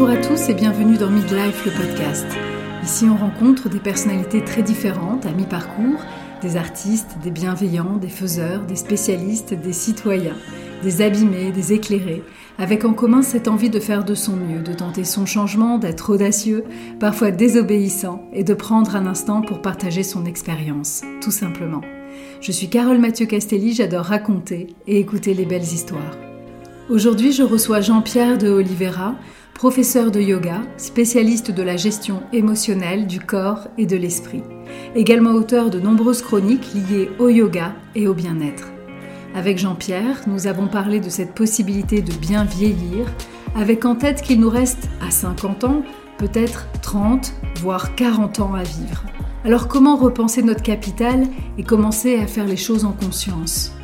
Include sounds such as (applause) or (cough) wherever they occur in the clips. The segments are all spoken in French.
Bonjour à tous et bienvenue dans Midlife, le podcast. Ici, on rencontre des personnalités très différentes à mi-parcours, des artistes, des bienveillants, des faiseurs, des spécialistes, des citoyens, des abîmés, des éclairés, avec en commun cette envie de faire de son mieux, de tenter son changement, d'être audacieux, parfois désobéissant, et de prendre un instant pour partager son expérience, tout simplement. Je suis Carole Mathieu Castelli, j'adore raconter et écouter les belles histoires. Aujourd'hui, je reçois Jean-Pierre de Oliveira, professeur de yoga, spécialiste de la gestion émotionnelle du corps et de l'esprit, également auteur de nombreuses chroniques liées au yoga et au bien-être. Avec Jean-Pierre, nous avons parlé de cette possibilité de bien vieillir, avec en tête qu'il nous reste à 50 ans, peut-être 30, voire 40 ans à vivre. Alors comment repenser notre capital et commencer à faire les choses en conscience?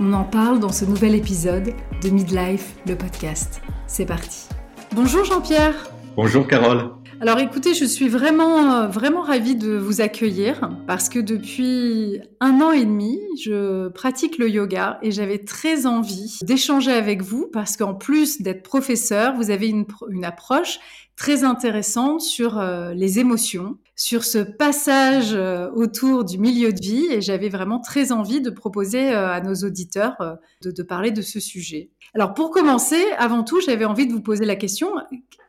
On en parle dans ce nouvel épisode de Midlife, le podcast. C'est parti. Bonjour Jean-Pierre. Bonjour Carole. Alors écoutez, je suis vraiment, euh, vraiment ravie de vous accueillir parce que depuis un an et demi, je pratique le yoga et j'avais très envie d'échanger avec vous parce qu'en plus d'être professeur, vous avez une, une approche très intéressante sur euh, les émotions, sur ce passage euh, autour du milieu de vie et j'avais vraiment très envie de proposer à nos auditeurs de, parler de ce sujet. Alors pour commencer, avant tout, j'avais envie de vous poser la question,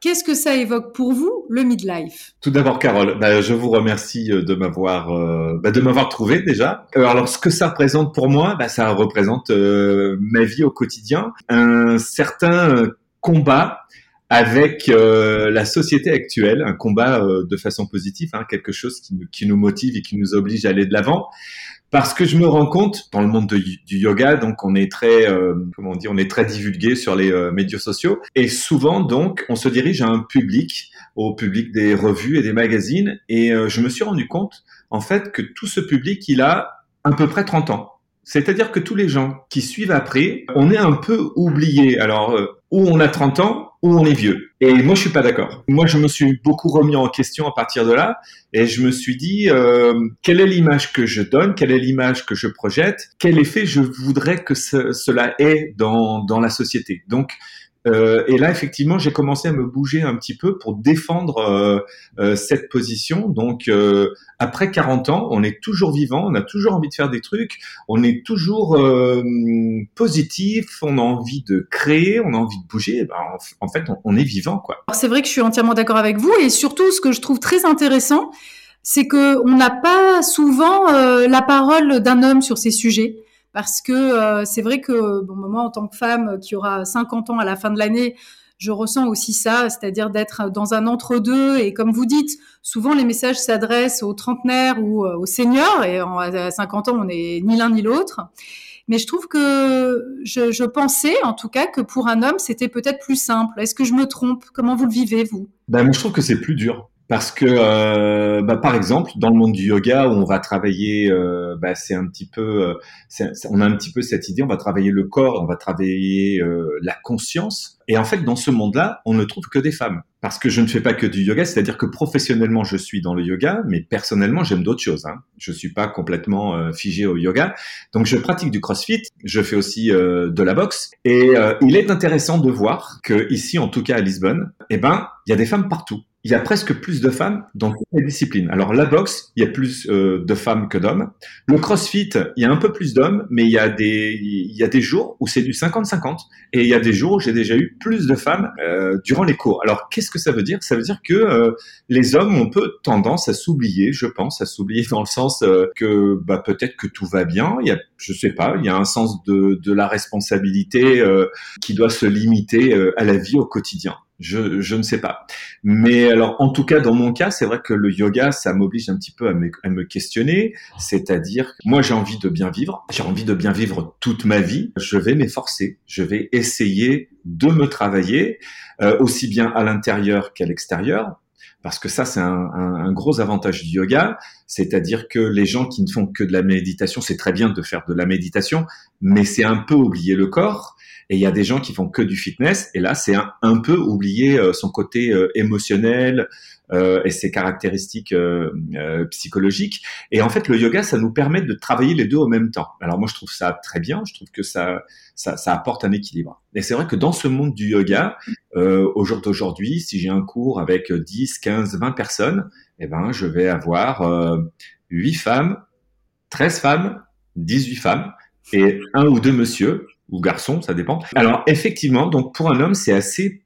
qu'est-ce que ça évoque pour vous le midlife? Tout d'abord, Carole, bah, je vous remercie euh, de m'avoir euh, bah, de m'avoir trouvé déjà. Euh, alors ce que ça représente pour moi, bah, ça représente ma vie au quotidien, un certain combat avec la société actuelle, un combat de façon positive, hein, quelque chose qui, qui, nous motive et qui nous oblige à aller de l'avant parce que je me rends compte dans le monde du yoga, donc on est très, euh, comment on dit, on est très divulgué sur les euh, médias sociaux, et souvent donc on se dirige à un public, au public des revues et des magazines, et euh, je me suis rendu compte en fait que tout ce public il a à peu près 30 ans. C'est-à-dire que tous les gens qui suivent après, on est un peu oubliés. Alors, où on a 30 ans, ou on est vieux. Et moi, je suis pas d'accord. Moi, je me suis beaucoup remis en question à partir de là, et je me suis dit euh, quelle est l'image que je donne, quelle est l'image que je projette, quel effet je voudrais que cela ait dans dans la société? Donc euh, et là, effectivement, j'ai commencé à me bouger un petit peu pour défendre euh, euh cette position. Donc, euh, après 40 ans, on est toujours vivant, on a toujours envie de faire des trucs, on est toujours positif, on a envie de créer, on a envie de bouger. Ben, en, fait, on, est vivant, quoi. C'est vrai que je suis entièrement d'accord avec vous, et surtout, ce que je trouve très intéressant, c'est que on n'a pas souvent la parole d'un homme sur ces sujets parce que euh, c'est vrai que bon, moi, en tant que femme qui aura 50 ans à la fin de l'année, je ressens aussi ça, c'est-à-dire d'être dans un entre-deux. Et comme vous dites, souvent les messages s'adressent aux trentenaires ou euh, aux seniors, et à 50 ans, on n'est ni l'un ni l'autre. Mais je trouve que je, je, pensais, en tout cas, que pour un homme, c'était peut-être plus simple. Est-ce que je me trompe? Comment vous le vivez, vous? Ben, Moi, je trouve que c'est plus dur. Parce que, euh, bah, par exemple, dans le monde du yoga, où on va travailler, euh, bah, c'est un petit peu, euh, on a un petit peu cette idée, on va travailler le corps, on va travailler euh, la conscience. Et en fait, dans ce monde-là, on ne trouve que des femmes. Parce que je ne fais pas que du yoga, c'est-à-dire que professionnellement, je suis dans le yoga, mais personnellement, j'aime d'autres choses. Hein. Je suis pas complètement euh, figé au yoga. Donc, je pratique du CrossFit, je fais aussi de la boxe. Et il est intéressant de voir que ici, en tout cas à Lisbonne, eh ben, il y a des femmes partout il y a presque plus de femmes dans toutes les disciplines. Alors la boxe, il y a plus euh, de femmes que d'hommes. Le crossfit, il y a un peu plus d'hommes, mais il y a des il y a des jours où c'est du 50-50 et il y a des jours où j'ai déjà eu plus de femmes euh, durant les cours. Alors qu'est-ce que ça veut dire? Ça veut dire que euh, les hommes ont peu tendance à s'oublier, je pense, à s'oublier dans le sens que bah, peut-être que tout va bien. Il y a, je sais pas, il y a un sens de, de la responsabilité qui doit se limiter à la vie au quotidien. Je, je, ne sais pas. Mais alors, en tout cas, dans mon cas, c'est vrai que le yoga, ça m'oblige un petit peu à me, à me questionner. C'est-à-dire, moi, j'ai envie de bien vivre. J'ai envie de bien vivre toute ma vie. Je vais m'efforcer. Je vais essayer de me travailler, euh, aussi bien à l'intérieur qu'à l'extérieur. Parce que ça, c'est un, un, un, gros avantage du yoga. C'est-à-dire que les gens qui ne font que de la méditation, c'est très bien de faire de la méditation, mais c'est un peu oublier le corps. Et il y a des gens qui font que du fitness, et là, c'est un, peu oublier euh, son côté euh, émotionnel, euh, et ses caractéristiques euh, euh, psychologiques. Et en fait, le yoga, ça nous permet de travailler les deux au même temps. Alors moi, je trouve ça très bien. Je trouve que ça, ça, ça apporte un équilibre. Et c'est vrai que dans ce monde du yoga, au jour d'aujourd'hui, si j'ai un cours avec 10, 15, 20 personnes, eh ben, je vais avoir euh, 8 femmes, 13 femmes, 18 femmes et un ou deux monsieur ou garçons, ça dépend. Alors effectivement, donc pour un homme, c'est assez,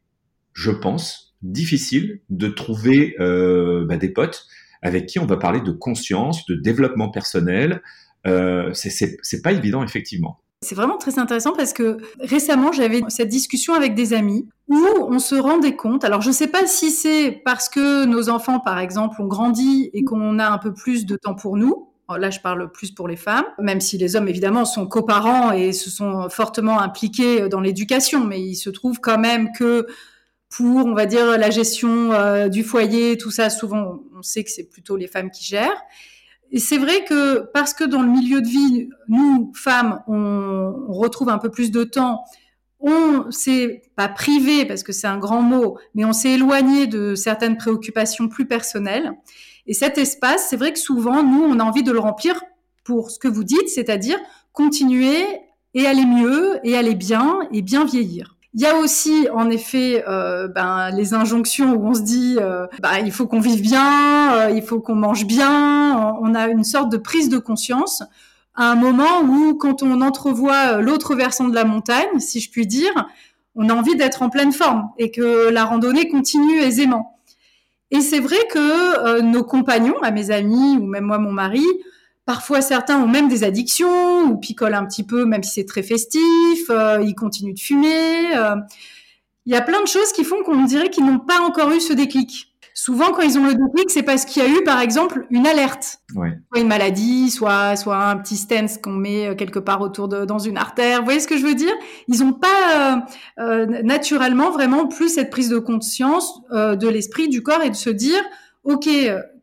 je pense, difficile de trouver euh, bah, des potes avec qui on va parler de conscience, de développement personnel. Euh, c'est pas évident effectivement. C'est vraiment très intéressant parce que récemment, j'avais cette discussion avec des amis où on se rendait compte, alors je ne sais pas si c'est parce que nos enfants, par exemple, ont grandi et qu'on a un peu plus de temps pour nous, Là, je parle plus pour les femmes, même si les hommes, évidemment, sont coparents et se sont fortement impliqués dans l'éducation, mais il se trouve quand même que pour, on va dire, la gestion euh, du foyer, tout ça, souvent, on sait que c'est plutôt les femmes qui gèrent. Et c'est vrai que parce que dans le milieu de vie, nous, femmes, on, on retrouve un peu plus de temps, on s'est pas privé parce que c'est un grand mot, mais on s'est éloigné de certaines préoccupations plus personnelles. Et cet espace, c'est vrai que souvent, nous, on a envie de le remplir pour ce que vous dites, c'est-à-dire continuer et aller mieux et aller bien et bien vieillir. Il y a aussi, en effet, euh, ben, les injonctions où on se dit, euh, ben, il faut qu'on vive bien, euh, il faut qu'on mange bien. On a une sorte de prise de conscience à un moment où, quand on entrevoit l'autre versant de la montagne, si je puis dire, on a envie d'être en pleine forme et que la randonnée continue aisément. Et c'est vrai que nos compagnons, à mes amis ou même moi, mon mari, Parfois, certains ont même des addictions ou picolent un petit peu, même si c'est très festif. Euh, ils continuent de fumer. Euh. Il y a plein de choses qui font qu'on dirait qu'ils n'ont pas encore eu ce déclic. Souvent, quand ils ont le déclic, c'est parce qu'il y a eu, par exemple, une alerte, ouais. soit une maladie, soit soit un petit stance qu'on met euh, quelque part autour de dans une artère. Vous voyez ce que je veux dire? Ils n'ont pas euh, naturellement vraiment plus cette prise de conscience euh, de l'esprit, du corps et de se dire, ok,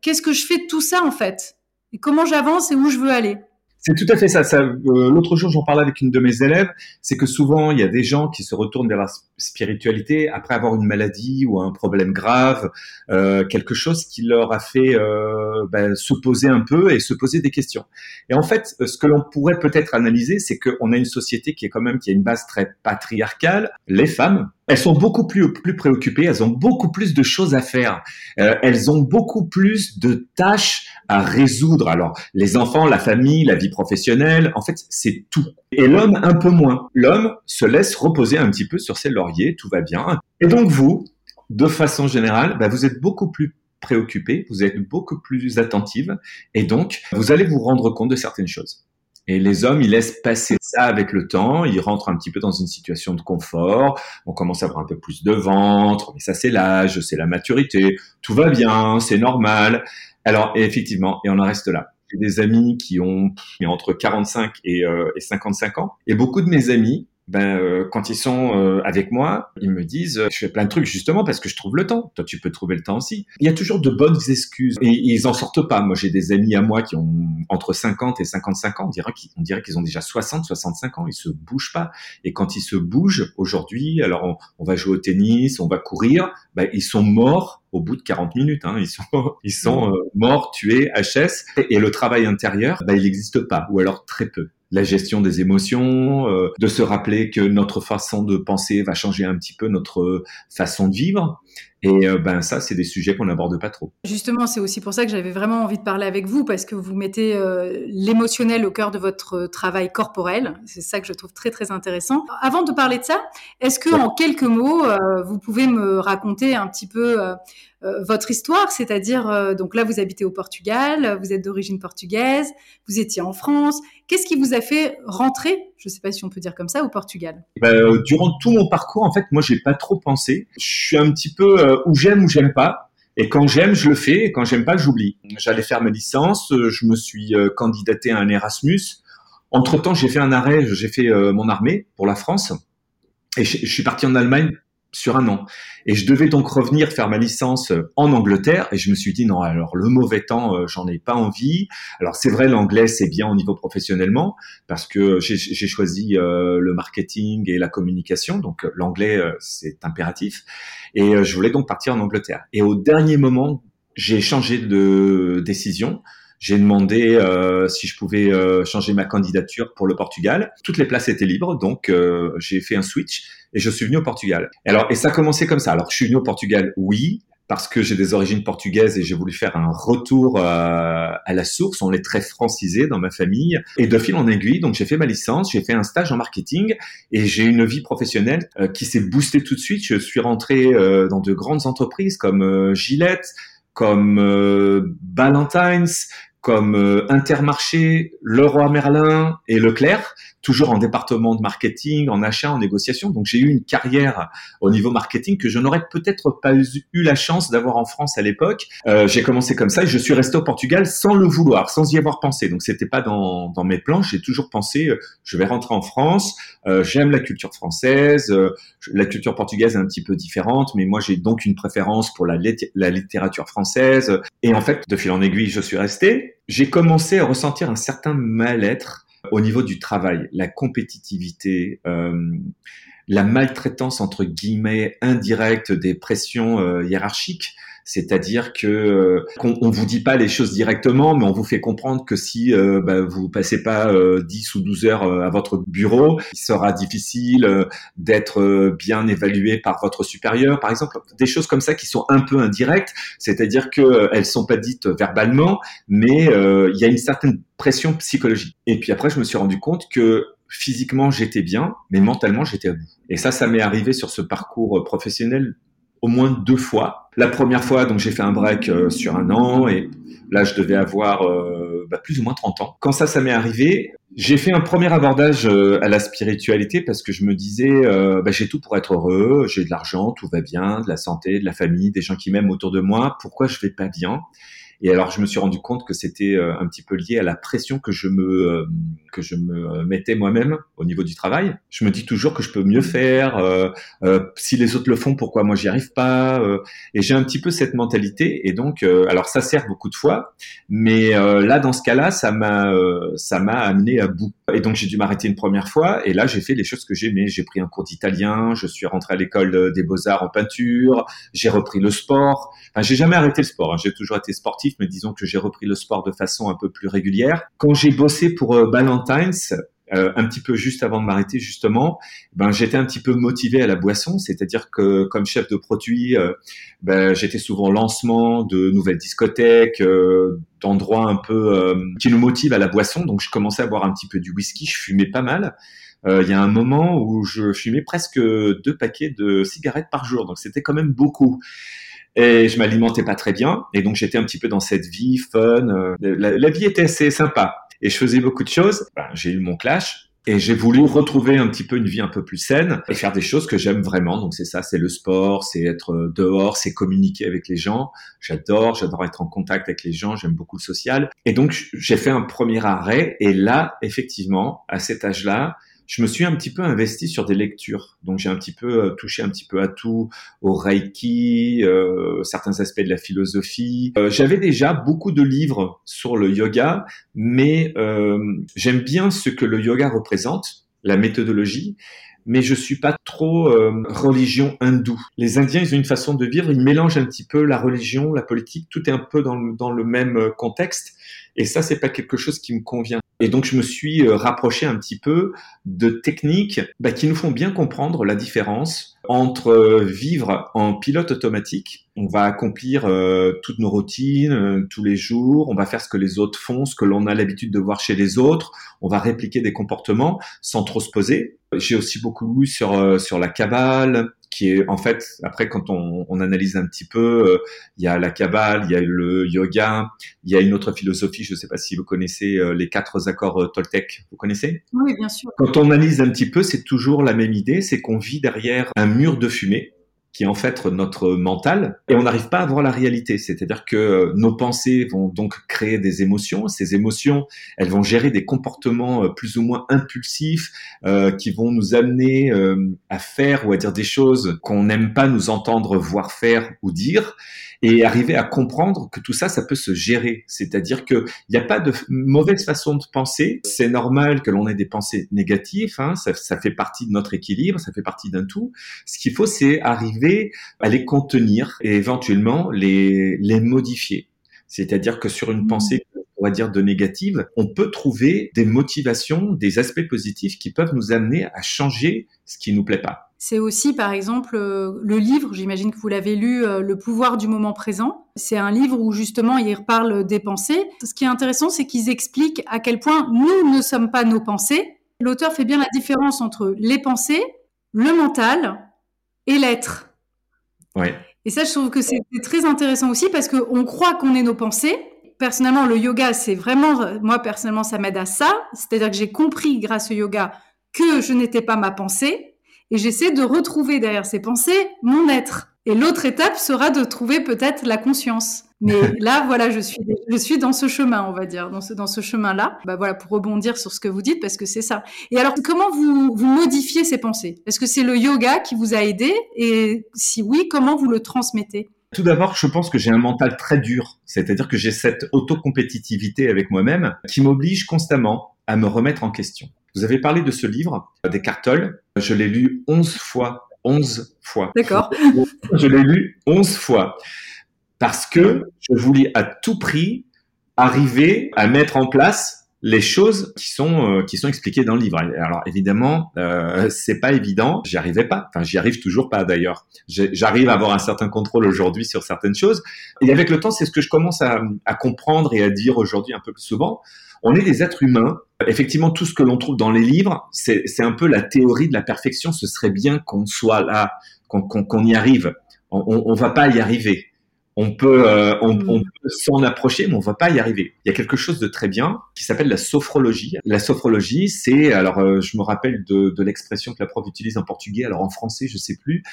qu'est-ce que je fais de tout ça en fait? Et comment j'avance et où je veux aller? C'est tout à fait ça. ça euh, L'autre jour, j'en parlais avec une de mes élèves. C'est que souvent, il y a des gens qui se retournent vers la spiritualité après avoir une maladie ou un problème grave, euh, quelque chose qui leur a fait euh, ben, se poser un peu et se poser des questions. Et en fait, ce que l'on pourrait peut-être analyser, c'est qu'on a une société qui est quand même qui a une base très patriarcale. Les femmes, elles sont beaucoup plus, plus préoccupées, elles ont beaucoup plus de choses à faire, euh, elles ont beaucoup plus de tâches à résoudre. Alors, les enfants, la famille, la vie professionnelle, en fait, c'est tout. Et l'homme, un peu moins. L'homme se laisse reposer un petit peu sur ses lauriers, tout va bien. Et donc, vous, de façon générale, bah, vous êtes beaucoup plus préoccupé, vous êtes beaucoup plus attentive, et donc, vous allez vous rendre compte de certaines choses. Et les hommes, ils laissent passer ça avec le temps, ils rentrent un petit peu dans une situation de confort, on commence à avoir un peu plus de ventre, mais ça c'est l'âge, c'est la maturité, tout va bien, c'est normal. Alors effectivement, et on en reste là. J'ai des amis qui ont entre 45 et, euh, et 55 ans, et beaucoup de mes amis ben euh, quand ils sont euh, avec moi, ils me disent euh, je fais plein de trucs justement parce que je trouve le temps. Toi tu peux trouver le temps aussi. Il y a toujours de bonnes excuses et ils en sortent pas. Moi j'ai des amis à moi qui ont entre 50 et 55 ans, on dirait qu'ils on dirait qu'ils ont déjà 60 65 ans, ils se bougent pas et quand ils se bougent aujourd'hui, alors on, on, va jouer au tennis, on va courir, ben, ils sont morts au bout de 40 minutes. Hein. Ils sont, (laughs) ils sont morts, tués, HS. Et, et le travail intérieur, ben, il n'existe pas, ou alors très peu la gestion des émotions, euh, de se rappeler que notre façon de penser va changer un petit peu notre façon de vivre. Et euh, ben ça, c'est des sujets qu'on n'aborde pas trop. Justement, c'est aussi pour ça que j'avais vraiment envie de parler avec vous parce que vous mettez euh, l'émotionnel au cœur de votre travail corporel. C'est ça que je trouve très très intéressant. Avant de parler de ça, est-ce que ouais. en quelques mots, euh, vous pouvez me raconter un petit peu votre histoire, c'est-à-dire donc là vous habitez au Portugal, vous êtes d'origine portugaise, vous étiez en France. Qu'est-ce qui vous a fait rentrer, je ne sais pas si on peut dire comme ça, au Portugal ben, Durant tout mon parcours, en fait, moi j'ai pas trop pensé. Je suis un petit peu euh, où j'aime ou j'aime pas. Et quand j'aime, je le fais. Et quand j'aime pas, j'oublie. J'allais faire ma licence. Euh, je me suis euh, candidaté à un Erasmus. Entre temps, j'ai fait un arrêt. J'ai fait mon armée pour la France. Et je suis parti en Allemagne sur un an. Et je devais donc revenir faire ma licence en Angleterre. Et je me suis dit, non, alors le mauvais temps, euh, j'en ai pas envie. Alors c'est vrai, l'anglais, c'est bien au niveau professionnellement, parce que j'ai choisi euh, le marketing et la communication. Donc l'anglais, euh, c'est impératif. Et je voulais donc partir en Angleterre. Et au dernier moment, j'ai changé de décision. J'ai demandé euh, si je pouvais euh, changer ma candidature pour le Portugal. Toutes les places étaient libres, donc euh, j'ai fait un switch et je suis venu au Portugal. Alors et ça a commencé comme ça. Alors je suis venu au Portugal, oui, parce que j'ai des origines portugaises et j'ai voulu faire un retour euh, à la source. On est très francisé dans ma famille. Et de fil en aiguille, donc j'ai fait ma licence, j'ai fait un stage en marketing et j'ai une vie professionnelle euh, qui s'est boostée tout de suite. Je suis rentré euh, dans de grandes entreprises comme Gillette, comme Ballantines, comme Intermarché, Leroy Merlin et Leclerc toujours en département de marketing, en achat, en négociation. Donc j'ai eu une carrière au niveau marketing que je n'aurais peut-être pas eu la chance d'avoir en France à l'époque. Euh, j'ai commencé comme ça et je suis resté au Portugal sans le vouloir, sans y avoir pensé. Donc c'était pas dans, dans mes plans. J'ai toujours pensé, euh, je vais rentrer en France. Euh, J'aime la culture française. Euh, la culture portugaise est un petit peu différente, mais moi j'ai donc une préférence pour la, la littérature française. Et en fait, de fil en aiguille, je suis resté. J'ai commencé à ressentir un certain mal-être au niveau du travail, la compétitivité, euh, la maltraitance entre guillemets indirecte des pressions euh, hiérarchiques c'est-à-dire que euh, on, vous dit pas les choses directement, mais on vous fait comprendre que si euh, bah, vous passez pas 10 euh, ou 12 heures à votre bureau, il sera difficile d'être bien évalué par votre supérieur, par exemple. Des choses comme ça qui sont un peu indirectes, c'est-à-dire que elles sont pas dites verbalement, mais il y a une certaine pression psychologique. Et puis après, je me suis rendu compte que physiquement j'étais bien, mais mentalement j'étais à bout. Et ça, ça m'est arrivé sur ce parcours professionnel au moins deux fois. La première fois, donc j'ai fait un break euh, sur un an et là je devais avoir euh, bah, plus ou moins 30 ans. Quand ça, ça m'est arrivé, j'ai fait un premier abordage euh, à la spiritualité parce que je me disais, bah, j'ai tout pour être heureux, j'ai de l'argent, tout va bien, de la santé, de la famille, des gens qui m'aiment autour de moi. Pourquoi je vais pas bien? Et alors, je me suis rendu compte que c'était euh, un petit peu lié à la pression que je me euh, que je me mettais moi-même au niveau du travail. Je me dis toujours que je peux mieux faire. Euh, si les autres le font, pourquoi moi j'y arrive pas Et j'ai un petit peu cette mentalité. Et donc, alors ça sert beaucoup de fois, mais là, dans ce cas-là, ça m'a ça m'a amené à bout. Et donc, j'ai dû m'arrêter une première fois. Et là, j'ai fait les choses que j'aimais. J'ai pris un cours d'italien. Je suis rentré à l'école des beaux arts en peinture. J'ai repris le sport. Enfin, j'ai jamais arrêté le sport. Hein. J'ai toujours été sportif mais disons que j'ai repris le sport de façon un peu plus régulière. Quand j'ai bossé pour euh, Ballantines, euh, un petit peu juste avant de m'arrêter justement, ben j'étais un petit peu motivé à la boisson, c'est-à-dire que comme chef de produit, euh, ben, j'étais souvent lancement de nouvelles discothèques, d'endroits un peu qui nous motivent à la boisson, donc je commençais à boire un petit peu du whisky, je fumais pas mal. Il y a un moment où je fumais presque deux paquets de cigarettes par jour, donc c'était quand même beaucoup et je m'alimentais pas très bien et donc j'étais un petit peu dans cette vie fun. Euh, la, vie était assez sympa et je faisais beaucoup de choses. J'ai eu mon clash. Et j'ai voulu retrouver un petit peu une vie un peu plus saine et faire des choses que j'aime vraiment. Donc c'est ça, c'est le sport, c'est être euh, dehors, c'est communiquer avec les gens. J'adore, j'adore être en contact avec les gens, j'aime beaucoup le social. Et donc j'ai fait un premier arrêt et là, effectivement, à cet âge-là, je me suis un petit peu investi sur des lectures. Donc j'ai un petit peu euh, touché un petit peu à tout, au Reiki, euh, certains aspects de la philosophie. Euh, J'avais déjà beaucoup de livres sur le yoga, mais euh, j'aime bien ce que le yoga représente, la méthodologie mais je suis pas trop euh, religion hindoue. Les Indiens, ils ont une façon de vivre, ils mélangent un petit peu la religion, la politique, tout est un peu dans le, dans le même contexte. Et ça, c'est pas quelque chose qui me convient. Et donc, je me suis euh, rapproché un petit peu de techniques bah, qui nous font bien comprendre la différence entre euh, vivre en pilote automatique. On va accomplir euh, toutes nos routines tous les jours. On va faire ce que les autres font, ce que l'on a l'habitude de voir chez les autres. On va répliquer des comportements sans trop se poser. J'ai aussi beaucoup lu sur sur la cabale, qui est en fait après quand on, on analyse un petit peu, euh, il y a la Kabbale, il y a le yoga, il y a une autre philosophie. Je ne sais pas si vous connaissez euh, les quatre accords euh, Toltec. Vous connaissez? Oui, bien sûr. Quand on analyse un petit peu, c'est toujours la même idée, c'est qu'on vit derrière un mur de fumée qui est en fait notre mental, et on n'arrive pas à voir la réalité. C'est-à-dire que nos pensées vont donc créer des émotions. Ces émotions, elles vont gérer des comportements euh, plus ou moins impulsifs euh, qui vont nous amener euh, à faire ou à dire des choses qu'on n'aime pas nous entendre voir faire ou dire. Et arriver à comprendre que tout ça, ça peut se gérer. C'est-à-dire qu'il n'y a pas de mauvaise façon de penser. C'est normal que l'on ait des pensées négatives. Hein, ça, ça, fait partie de notre équilibre, ça fait partie d'un tout. Ce qu'il faut, c'est arriver à les contenir et éventuellement les, les modifier. C'est-à-dire que sur une mmh. pensée on va dire de négative, on peut trouver des motivations, des aspects positifs qui peuvent nous amener à changer ce qui nous plaît pas. C'est aussi, par exemple, euh, le livre, j'imagine que vous l'avez lu, euh, Le pouvoir du moment présent. C'est un livre où justement il reparle des pensées. Ce qui est intéressant, c'est qu'ils expliquent à quel point nous ne sommes pas nos pensées. L'auteur fait bien la différence entre les pensées, le mental et l'être. Ouais. Et ça, je trouve que c'est très intéressant aussi parce qu'on croit qu'on est nos pensées. Personnellement, le yoga, c'est vraiment, moi personnellement, ça m'aide à ça. C'est-à-dire que j'ai compris grâce au yoga que je n'étais pas ma pensée et j'essaie de retrouver derrière ces pensées mon être. Et l'autre étape sera de trouver peut-être la conscience. Mais (laughs) là, voilà, je suis, je suis dans ce chemin, on va dire, dans ce, dans ce chemin-là. Bah voilà, pour rebondir sur ce que vous dites, parce que c'est ça. Et alors, comment vous, vous modifiez ces pensées? Est-ce que c'est le yoga qui vous a aidé? Et si oui, comment vous le transmettez? Tout d'abord, je pense que j'ai un mental très dur, c'est-à-dire que j'ai cette autocompétitivité avec moi-même qui m'oblige constamment à me remettre en question. Vous avez parlé de ce livre, des Tolle. Je l'ai lu 11 fois. 11 fois. D'accord. je l'ai lu 11 fois. Parce que je voulais à tout prix arriver à mettre en place les choses qui sont euh, qui sont expliquées dans le livre. Alors évidemment, euh, c'est pas évident. J'y arrivais pas. Enfin, j'y arrive toujours pas d'ailleurs. J'arrive à avoir un certain contrôle aujourd'hui sur certaines choses. Et avec le temps, c'est ce que je commence à, à comprendre et à dire aujourd'hui un peu plus souvent. On est des êtres humains. Effectivement, tout ce que l'on trouve dans les livres, c'est un peu la théorie de la perfection. Ce serait bien qu'on soit là, qu'on y arrive. On, on, on va pas y arriver on peut, euh, on, mm. on, peut s'en approcher, mais on va pas y arriver. Il y a quelque chose de très bien qui s'appelle la sophrologie. La sophrologie, c'est, alors euh, je me rappelle de, de l'expression que la prof utilise en portugais, alors en français je sais plus,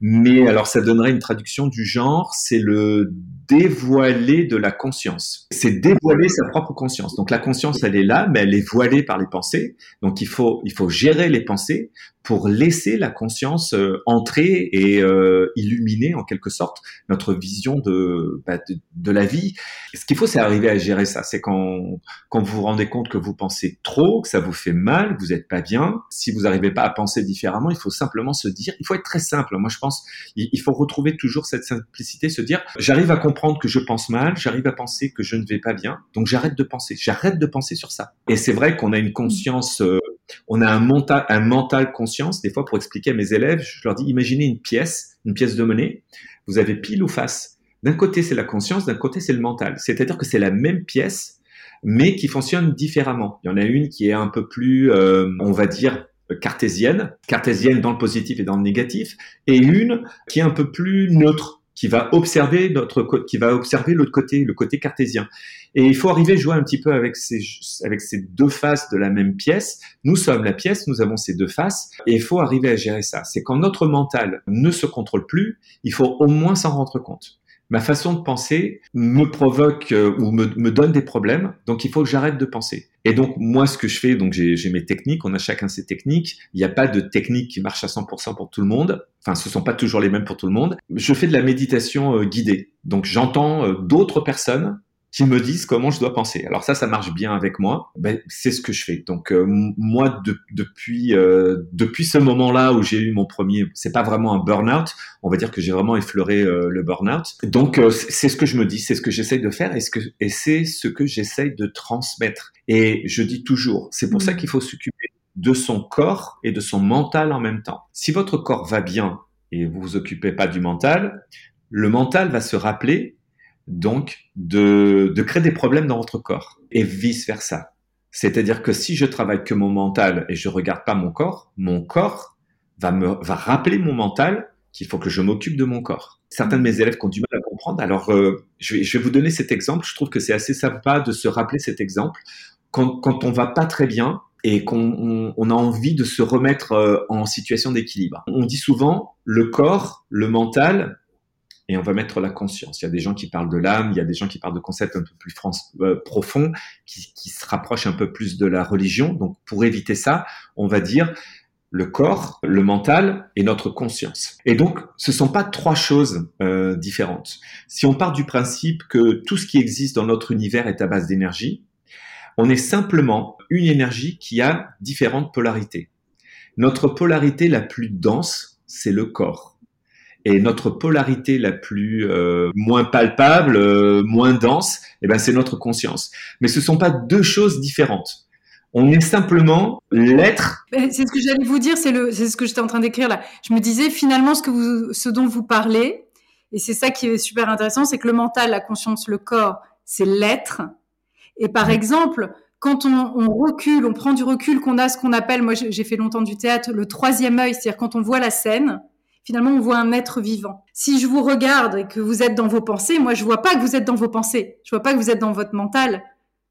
mais alors ça donnerait une traduction du genre, c'est le dévoiler de la conscience. C'est dévoiler sa propre conscience. Donc la conscience, elle est là, mais elle est voilée par les pensées. Donc il faut, il faut gérer les pensées pour laisser la conscience euh, entrer et euh, illuminer en quelque sorte notre vision de, bah, de, la vie. Ce qu'il faut, c'est arriver à gérer ça. C'est quand, quand vous vous rendez compte que vous pensez trop, que ça vous fait mal, que vous n'êtes pas bien. Si vous n'arrivez pas à penser différemment, il faut simplement se dire, il faut être très simple. Moi, je pense, il, faut retrouver toujours cette simplicité, se dire, j'arrive à comprendre que je pense mal, j'arrive à penser que je ne vais pas bien, donc j'arrête de penser. J'arrête de penser sur ça. Et c'est vrai qu'on a une conscience euh, on a un mental, un mental conscience. Des fois, pour expliquer à mes élèves, je leur dis, imaginez une pièce, une pièce de monnaie. Vous avez pile ou face. D'un côté, c'est la conscience, d'un côté, c'est le mental. C'est-à-dire que c'est la même pièce, mais qui fonctionne différemment. Il y en a une qui est un peu plus, euh, on va dire, cartésienne, cartésienne dans le positif et dans le négatif, et une qui est un peu plus neutre, qui va observer notre, qui va observer l'autre côté, le côté cartésien. Et il faut arriver à jouer un petit peu avec ces, avec ces deux faces de la même pièce. Nous sommes la pièce, nous avons ces deux faces, et il faut arriver à gérer ça. C'est quand notre mental ne se contrôle plus, il faut au moins s'en rendre compte ma façon de penser me provoque euh, ou me, me, donne des problèmes, donc il faut que j'arrête de penser. Et donc moi, ce que je fais, donc j'ai mes techniques, on a chacun ses techniques. Il n'y a pas de technique qui marche à 100% pour tout le monde. Enfin, ce sont pas toujours les mêmes pour tout le monde. Je fais de la méditation euh, guidée. Donc j'entends euh, d'autres personnes qui me disent comment je dois penser. Alors ça, ça marche bien avec moi. Ben, c'est ce que je fais. Donc euh, moi, depuis euh, depuis ce moment-là où j'ai eu mon premier, c'est pas vraiment un burn-out. On va dire que j'ai vraiment effleuré euh, le burn-out. Donc c'est ce que je me dis, c'est ce que j'essaye de faire et ce que et c'est ce que j'essaye de transmettre. Et je dis toujours, c'est pour ça mmh. qu'il faut s'occuper de son corps et de son mental en même temps. Si votre corps va bien et vous vous occupez pas du mental, le mental va se rappeler donc de, créer des problèmes dans votre corps et vice versa. C'est-à-dire que si je travaille que mon mental et je regarde pas mon corps, mon corps va me va rappeler mon mental qu'il faut que je m'occupe de mon corps. Certains de mes élèves ont du mal à comprendre, alors euh, je, vais, vous donner cet exemple. Je trouve que c'est assez sympa de se rappeler cet exemple quand, quand on va pas très bien et qu'on on, on a envie de se remettre euh, en situation d'équilibre. On dit souvent le corps, le mental et on va mettre la conscience. Il y a des gens qui parlent de l'âme, il y a des gens qui parlent de concepts un peu plus euh, profonds, qui, se rapprochent un peu plus de la religion. Donc, pour éviter ça, on va dire le corps, le mental et notre conscience. Et donc, ce sont pas trois choses euh, différentes. Si on part du principe que tout ce qui existe dans notre univers est à base d'énergie, on est simplement une énergie qui a différentes polarités. Notre polarité la plus dense, c'est le corps. Et notre polarité la plus euh, moins palpable, euh, moins dense, eh ben c'est notre conscience. Mais ce sont pas deux choses différentes. On est simplement l'être. C'est ce que j'allais vous dire, c'est le, c'est ce que j'étais en train d'écrire là. Je me disais finalement ce que vous, ce dont vous parlez, et c'est ça qui est super intéressant, c'est que le mental, la conscience, le corps, c'est l'être. Et par exemple, quand on, on, recule, on prend du recul, qu'on a ce qu'on appelle, moi j'ai fait longtemps du théâtre, le troisième œil, c'est-à-dire quand on voit la scène, finalement on voit un être vivant. Si je vous regarde et que vous êtes dans vos pensées, moi je vois pas que vous êtes dans vos pensées, je vois pas que vous êtes dans votre mental,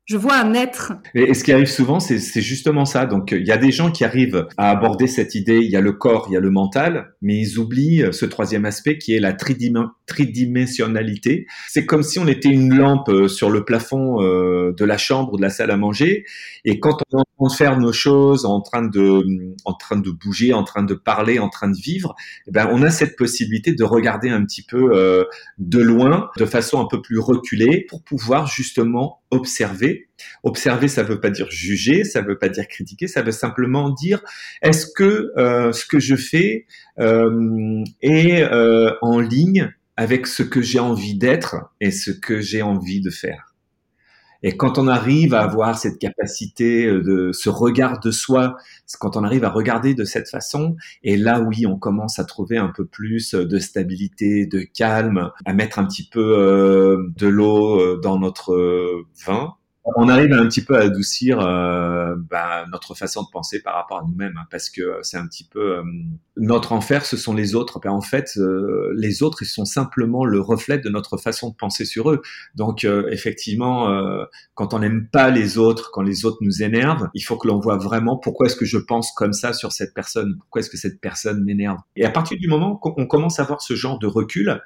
je vois un être. Et, ce qui arrive souvent, c'est justement ça. Donc, il y a des gens qui arrivent à aborder cette idée. Il y a le corps, il y a le mental, mais ils oublient ce troisième aspect qui est la tridimensionnalité. C'est comme si on était une lampe euh, sur le plafond euh, de la chambre ou de la salle à manger, et quand on est en train de faire nos choses, en train de, de bouger, en train de parler, en train de vivre, eh ben, on a cette possibilité de regarder un petit peu euh, de loin, de façon un peu plus reculée, pour pouvoir justement observer. Observer, ça veut pas dire juger, ça veut pas dire critiquer, ça veut simplement dire est-ce que euh, ce que je fais euh, est euh, en ligne avec ce que j'ai envie d'être et ce que j'ai envie de faire? Et quand on arrive à avoir cette capacité de ce regard de soi, quand on arrive à regarder de cette façon, et là oui, on commence à trouver un peu plus de stabilité, de calme, à mettre un petit peu de l'eau dans notre vin, on arrive un petit peu à adoucir euh, bah, notre façon de penser par rapport à nous-mêmes, hein, parce que c'est un petit peu euh, notre enfer, ce sont les autres. Ben, en fait, euh, les autres, ils sont simplement le reflet de notre façon de penser sur eux. Donc, effectivement, quand on n'aime pas les autres, quand les autres nous énervent, il faut que l'on voit vraiment pourquoi est-ce que je pense comme ça sur cette personne, pourquoi est-ce que cette personne m'énerve. Et à partir du moment qu'on commence à avoir ce genre de recul,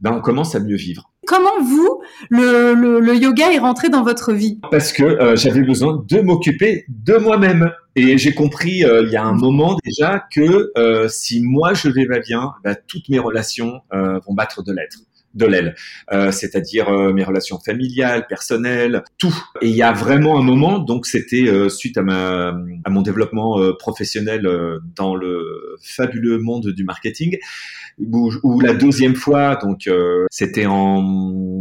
ben on commence à mieux vivre. Comment vous, le, le, yoga est rentré dans votre vie? Parce que euh, j'avais besoin de m'occuper de moi-même. Et j'ai compris euh, il y a un moment déjà que euh, si moi je vais pas bien, ben, toutes mes relations vont battre de l'être de l'aile, c'est-à-dire mes relations familiales, personnelles, tout. Et il y a vraiment un moment, donc c'était suite à ma à mon développement professionnel dans le fabuleux monde du marketing, ou la deuxième fois, donc euh, c'était en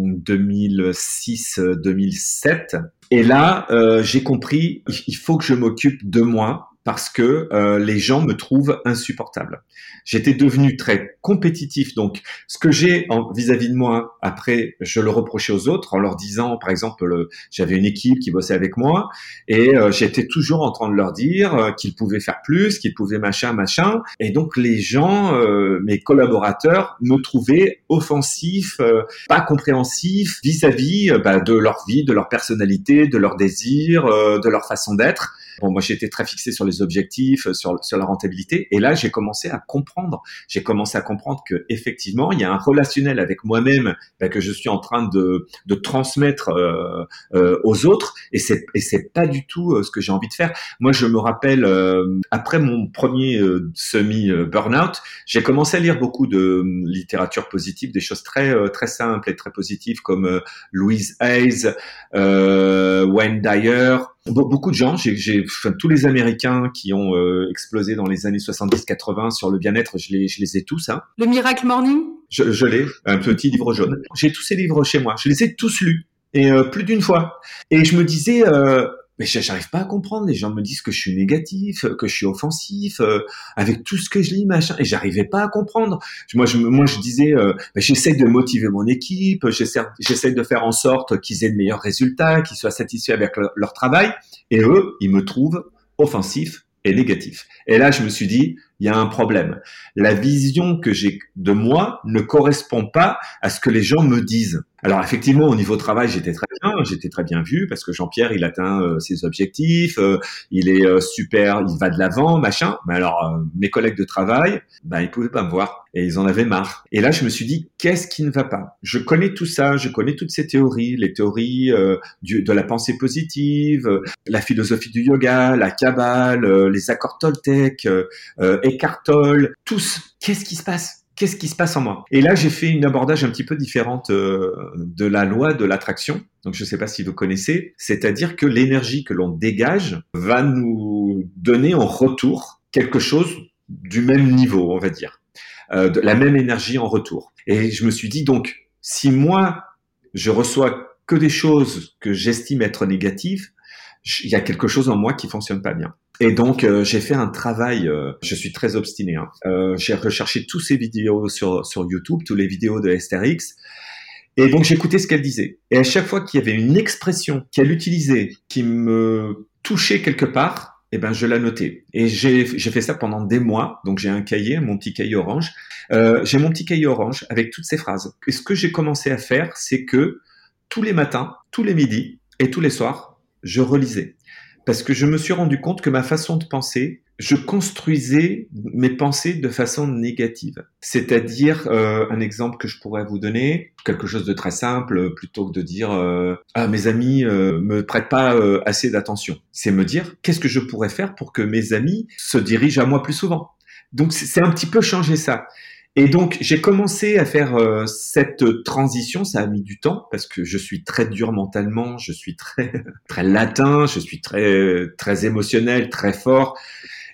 2006-2007. Et là, euh, j'ai compris, il faut que je m'occupe de moi parce que euh, les gens me trouvent insupportable. J'étais devenu très compétitif, donc ce que j'ai vis-à-vis de moi, après, je le reprochais aux autres en leur disant, par exemple, j'avais une équipe qui bossait avec moi et euh, j'étais toujours en train de leur dire euh, qu'ils pouvaient faire plus, qu'ils pouvaient machin, machin, et donc les gens, mes collaborateurs, me trouvaient offensif, pas compréhensif vis-à-vis bah, de leur vie, de leur personnalité, de leurs désirs, de leur façon d'être. Bon, moi, j'étais très fixé sur les objectifs, sur, sur la rentabilité. Et là, j'ai commencé à comprendre. J'ai commencé à comprendre que effectivement, il y a un relationnel avec moi-même ben, que je suis en train de, de transmettre euh, euh, aux autres. Et c'est et c'est pas du tout euh, ce que j'ai envie de faire. Moi, je me rappelle euh, après mon premier euh, semi burnout, j'ai commencé à lire beaucoup de littérature positive, des choses très très simples et très positives comme Louise Hayes, Wayne Dyer beaucoup de gens, j'ai, enfin, tous les Américains qui ont euh, explosé dans les années 70-80 sur le bien-être, je les, je les ai tous. Hein. Le Miracle Morning? Je, je l'ai, un petit livre jaune. J'ai tous ces livres chez moi, je les ai tous lus, et euh, plus d'une fois. Et je me disais, euh, mais j'arrive pas à comprendre. Les gens me disent que je suis négatif, que je suis offensif, euh, avec tout ce que je lis, machin, et j'arrivais pas à comprendre. Moi, je, moi, je disais, euh, bah, j'essaie de motiver mon équipe, j'essaie de faire en sorte qu'ils aient de meilleurs résultats, qu'ils soient satisfaits avec leur travail, et eux, ils me trouvent offensif et négatif. Et là, je me suis dit, il y a un problème. La vision que j'ai de moi ne correspond pas à ce que les gens me disent. Alors effectivement, au niveau travail, j'étais très bien, j'étais très bien vu parce que Jean-Pierre, il atteint euh, ses objectifs, euh, il est euh, super, il va de l'avant, machin. Mais alors, mes collègues de travail, ben ils pouvaient pas me voir et ils en avaient marre. Et là, je me suis dit, qu'est-ce qui ne va pas? Je connais tout ça, je connais toutes ces théories, les théories du, de la pensée positive, la philosophie du yoga, la kabbale, les accords Toltec, Eckhart tous. Qu'est-ce qui se passe? Qu'est-ce qui se passe en moi Et là, j'ai fait une abordage un petit peu différente euh, de la loi de l'attraction. Donc, je ne sais pas si vous connaissez, c'est-à-dire que l'énergie que l'on dégage va nous donner en retour quelque chose du même niveau, on va dire, euh, de la même énergie en retour. Et je me suis dit donc, si moi je reçois que des choses que j'estime être négatives, il y a quelque chose en moi qui fonctionne pas bien. Et donc euh, j'ai fait un travail, euh, je suis très obstiné. Hein. Euh, j'ai recherché tous ces vidéos sur sur YouTube, tous les vidéos de Esther X. Et donc j'écoutais ce qu'elle disait. Et à chaque fois qu'il y avait une expression qu'elle utilisait qui me touchait quelque part, eh ben je la notais. Et j'ai j'ai fait ça pendant des mois. Donc j'ai un cahier, mon petit cahier orange. Euh, j'ai mon petit cahier orange avec toutes ces phrases. Et ce que j'ai commencé à faire, c'est que tous les matins, tous les midis et tous les soirs, je relisais parce que je me suis rendu compte que ma façon de penser, je construisais mes pensées de façon négative. C'est-à-dire, euh, un exemple que je pourrais vous donner, quelque chose de très simple, plutôt que de dire euh, ah mes amis euh, me prêtent pas euh, assez d'attention, c'est me dire qu'est-ce que je pourrais faire pour que mes amis se dirigent à moi plus souvent? Donc c'est un petit peu changer ça. Et donc, j'ai commencé à faire euh, cette transition. Ça a mis du temps parce que je suis très dur mentalement, je suis très (laughs) très latin, je suis très très émotionnel, très fort.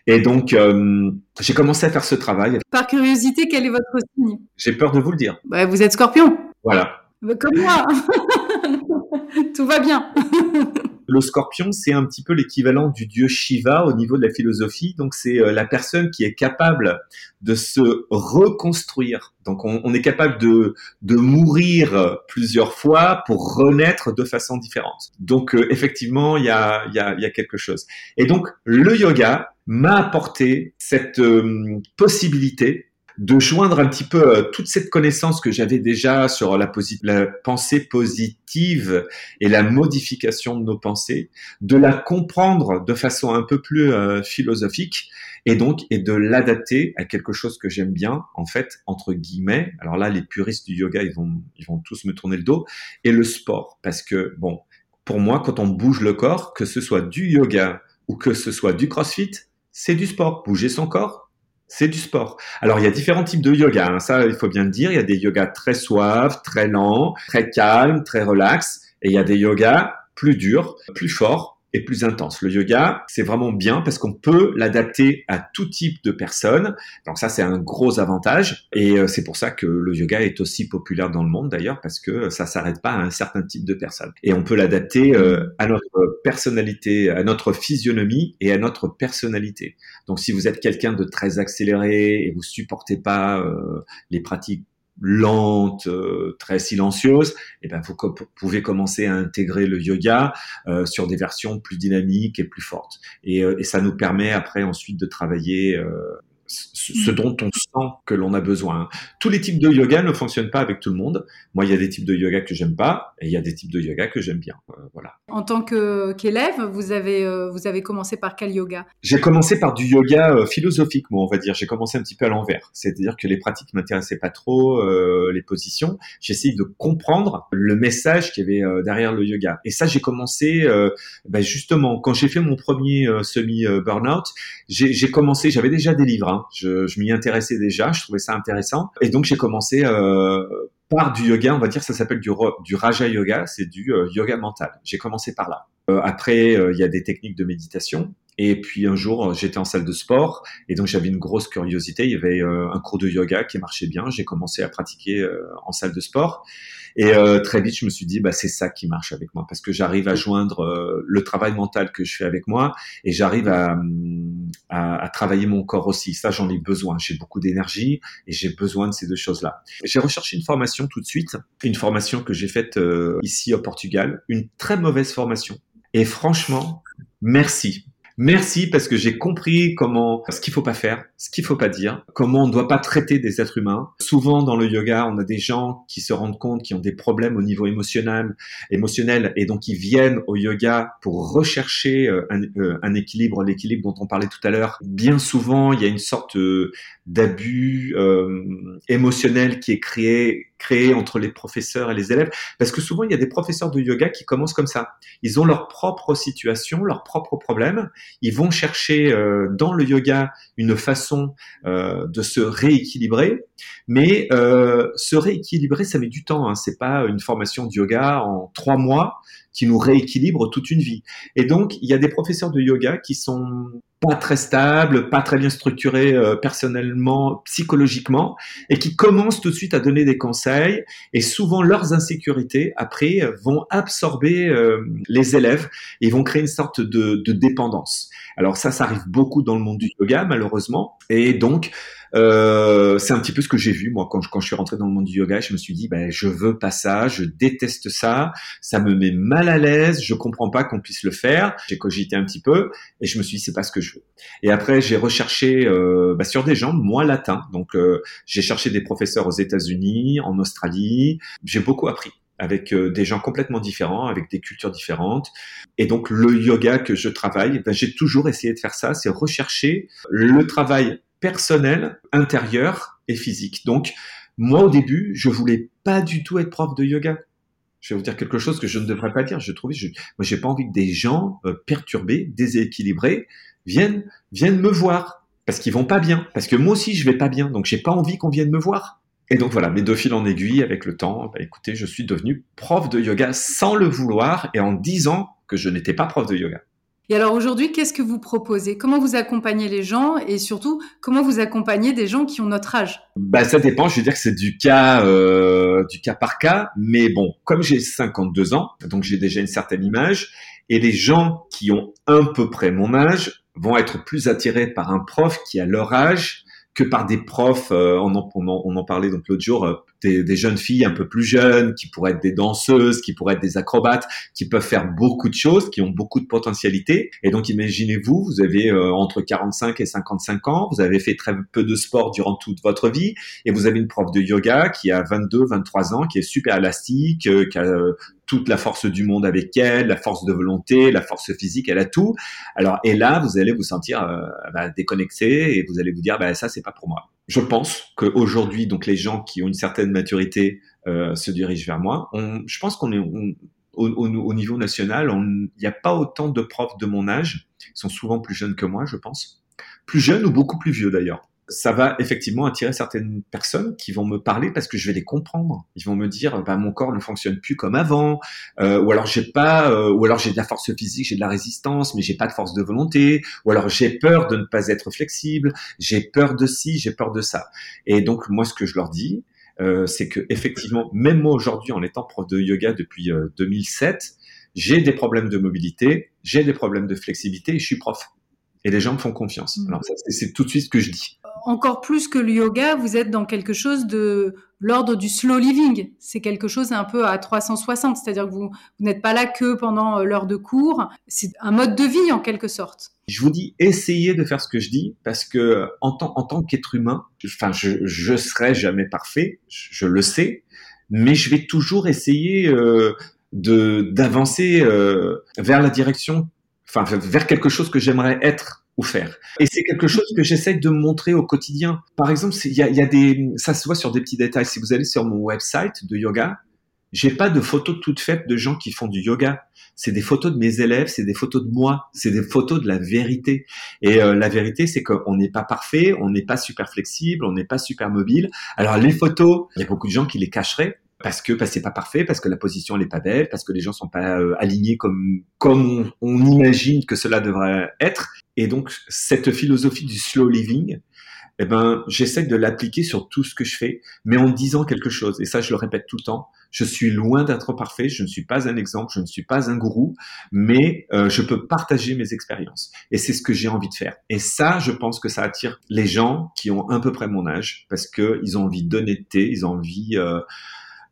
Et donc, euh, j'ai commencé à faire ce travail. Par curiosité, quel est votre signe? J'ai peur de vous le dire. Bah, vous êtes Scorpion. Voilà. Comme moi. (laughs) Tout va bien. (laughs) le scorpion, c'est un petit peu l'équivalent du dieu Shiva au niveau de la philosophie. Donc, c'est euh, la personne qui est capable de se reconstruire. Donc, on, est capable de, de mourir plusieurs fois pour renaître de façon différente. Donc, euh, effectivement, il y a, y, a, y a quelque chose. Et donc, le yoga m'a apporté cette euh, possibilité de joindre un petit peu euh, toute cette connaissance que j'avais déjà sur la, la, pensée positive et la modification de nos pensées, de la comprendre de façon un peu plus euh, philosophique et donc et de l'adapter à quelque chose que j'aime bien en fait entre guillemets. Alors là, les puristes du yoga, ils vont ils vont tous me tourner le dos et le sport parce que bon, pour moi, quand on bouge le corps, que ce soit du yoga ou que ce soit du CrossFit, c'est du sport. Bouger son corps, c'est du sport. Alors il y a différents types de yoga, hein. ça il faut bien le dire. Il y a des yogas très suaves, très lents, très calmes, très relax, et il y a des yogas plus durs, plus forts, et plus intense. Le yoga, c'est vraiment bien parce qu'on peut l'adapter à tout type de personnes. Donc ça, c'est un gros avantage. Et euh, c'est pour ça que le yoga est aussi populaire dans le monde d'ailleurs parce que ça s'arrête pas à un certain type de personnes. Et on peut l'adapter euh, à notre personnalité, à notre physionomie et à notre personnalité. Donc si vous êtes quelqu'un de très accéléré et vous supportez pas euh, les pratiques lente, euh, très silencieuse, et eh ben vous pouvez commencer à intégrer le yoga euh, sur des versions plus dynamiques et plus fortes. Et, euh, et ça nous permet après ensuite de travailler ce mm. dont on sent que l'on a besoin. Tous les types de yoga ne fonctionnent pas avec tout le monde. Moi, il y a des types de yoga que j'aime pas et il y a des types de yoga que j'aime bien. Euh, voilà. En tant qu'élève, vous avez euh, vous avez commencé par quel yoga? J'ai commencé par du yoga euh, philosophique, moi, on va dire. J'ai commencé un petit peu à l'envers, c'est-à-dire que les pratiques m'intéressaient pas trop, les positions. Essayé de comprendre le message qu'il y avait derrière le yoga. Et ça, j'ai commencé ben justement quand j'ai fait mon premier semi burnout. J'ai commencé, j'avais déjà des livres. Hein, je, m'y intéressais déjà, je trouvais ça intéressant. Et donc j'ai commencé euh, par du yoga, on va dire, ça s'appelle du, Raja Yoga, c'est du euh, yoga mental. J'ai commencé par là. Euh, après, il y a des techniques de méditation. Et puis un jour, j'étais en salle de sport et donc j'avais une grosse curiosité. Il y avait un cours de yoga qui marchait bien. J'ai commencé à pratiquer en salle de sport. Et euh, très vite, je me suis dit, bah, c'est ça qui marche avec moi, parce que j'arrive à joindre euh, le travail mental que je fais avec moi, et j'arrive à, à, à, travailler mon corps aussi. Ça, j'en ai besoin. J'ai beaucoup d'énergie, et j'ai besoin de ces deux choses-là. J'ai recherché une formation tout de suite, une formation que j'ai faite euh, ici au Portugal, une très mauvaise formation. Et franchement, merci Merci parce que j'ai compris comment, ce qu'il faut pas faire, ce qu'il faut pas dire, comment on ne doit pas traiter des êtres humains. Souvent dans le yoga, on a des gens qui se rendent compte qui ont des problèmes au niveau émotionnel, émotionnel, et donc ils viennent au yoga pour rechercher euh, un, euh, un équilibre, l'équilibre dont on parlait tout à l'heure. Bien souvent, il y a une sorte euh, d'abus euh, émotionnel qui est créé entre les professeurs et les élèves parce que souvent il y a des professeurs de yoga qui commencent comme ça. Ils ont leur propre situation leurs propres problèmes ils vont chercher euh, dans le yoga une façon euh, de se rééquilibrer. Mais euh, se rééquilibrer ça met du temps hein. c'est pas une formation de yoga en trois mois qui nous rééquilibre toute une vie et donc il y a des professeurs de yoga qui sont pas très stable, pas très bien structuré euh, personnellement, psychologiquement, et qui commencent tout de suite à donner des conseils. Et souvent, leurs insécurités, après, vont absorber euh, les élèves et vont créer une sorte de, de dépendance. Alors ça, ça arrive beaucoup dans le monde du yoga, malheureusement. Et donc, euh, c'est un petit peu ce que j'ai vu moi quand je, suis rentré dans le monde du yoga. Je me suis dit, ben, je veux pas ça, je déteste ça, ça me met mal à l'aise, je comprends pas qu'on puisse le faire. J'ai cogité un petit peu et je me suis dit, c'est pas ce que je veux. Et après, j'ai recherché euh, bah, sur des gens moins latins. Donc, euh, j'ai cherché des professeurs aux États-Unis, en Australie. J'ai beaucoup appris avec euh, des gens complètement différents, avec des cultures différentes. Et donc le yoga que je travaille, ben, j'ai toujours essayé de faire ça, c'est rechercher le travail personnel, intérieur et physique. Donc, moi, au début, je voulais pas du tout être prof de yoga. Je vais vous dire quelque chose que je ne devrais pas dire. Je trouvais, moi, j'ai pas envie que des gens euh, perturbés, déséquilibrés, viennent, viennent me voir parce qu'ils vont pas bien. Parce que moi aussi, je vais pas bien. Donc, j'ai pas envie qu'on vienne me voir. Et donc voilà, mes deux fils en aiguille, avec le temps, bah, écoutez, je suis devenu prof de yoga sans le vouloir et en disant que je n'étais pas prof de yoga. Et alors aujourd'hui, qu'est-ce que vous proposez? Comment vous accompagnez les gens et surtout comment vous accompagnez des gens qui ont notre âge? Bah ça dépend. Je veux dire que c'est du cas euh, du cas par cas, mais bon, comme j'ai 52 ans, donc j'ai déjà une certaine image, et les gens qui ont un peu près mon âge vont être plus attirés par un prof qui a leur âge que par des profs. Euh, on, en, parlait donc l'autre jour. Euh, des, jeunes filles un peu plus jeunes, qui pourraient être des danseuses, qui pourraient être des acrobates, qui peuvent faire beaucoup de choses, qui ont beaucoup de potentialité. Et donc imaginez-vous, vous avez euh, entre 45 et 55 ans, vous avez fait très peu de sport durant toute votre vie, et vous avez une prof de yoga qui a 22, 23 ans, qui est super élastique, euh, qui a euh, toute la force du monde avec elle, la force de volonté, la force physique, elle a tout. Alors et là, vous allez vous sentir bah, déconnecté et vous allez vous dire, bah, ça c'est pas pour moi je pense qu'aujourd'hui, donc les gens qui ont une certaine maturité euh, se dirigent vers moi. Je pense qu'on est au, au, niveau national, il n'y a pas autant de profs de mon âge. Ils sont souvent plus jeunes que moi, je pense. Plus jeunes ou beaucoup plus vieux d'ailleurs ça va effectivement attirer certaines personnes qui vont me parler parce que je vais les comprendre. Ils vont me dire, bah, mon corps ne fonctionne plus comme avant, euh, ou alors j'ai pas, euh, ou alors j'ai de la force physique, j'ai de la résistance, mais j'ai pas de force de volonté, ou alors j'ai peur de ne pas être flexible, j'ai peur de ci, j'ai peur de ça. Et donc moi, ce que je leur dis, euh, c'est que effectivement, même moi aujourd'hui, en étant prof de yoga depuis 2007, euh, j'ai des problèmes de mobilité, j'ai des problèmes de flexibilité et je suis prof. Et les gens me font confiance. Mmh. Alors c'est tout de suite ce que je dis encore plus que le yoga, vous êtes dans quelque chose de l'ordre du slow living. C'est quelque chose un peu à 360, c'est-à-dire que vous, n'êtes pas là que pendant euh, l'heure de cours. C'est un mode de vie en quelque sorte. Je vous dis, essayez de faire ce que je dis, parce que en tant, qu'être humain, enfin, je, je serai jamais parfait, je, le sais, mais je vais toujours essayer euh, de d'avancer euh, vers la direction, enfin, vers quelque chose que j'aimerais être ou faire. Et c'est quelque chose que j'essaie de montrer au quotidien. Par exemple, il y a, y a, des, ça se voit sur des petits détails. Si vous allez sur mon website de yoga, j'ai pas de photos toutes faites de gens qui font du yoga. C'est des photos de mes élèves, c'est des photos de moi, c'est des photos de la vérité. Et euh, la vérité, c'est qu'on n'est pas parfait, on n'est pas super flexible, on n'est pas super mobile. Alors les photos, il y a beaucoup de gens qui les cacheraient parce que c'est pas parfait, parce que la position elle est pas belle, parce que les gens sont pas euh, alignés comme on, imagine que cela devrait être. Et donc cette philosophie du slow living, eh ben j'essaie de l'appliquer sur tout ce que je fais, mais en disant quelque chose. Et ça je le répète tout le temps. Je suis loin d'être parfait, je ne suis pas un exemple, je ne suis pas un gourou, mais euh, je peux partager mes expériences. Et c'est ce que j'ai envie de faire. Et ça, je pense que ça attire les gens qui ont à peu près mon âge, parce que ils ont envie d'honnêteté, ils ont envie euh,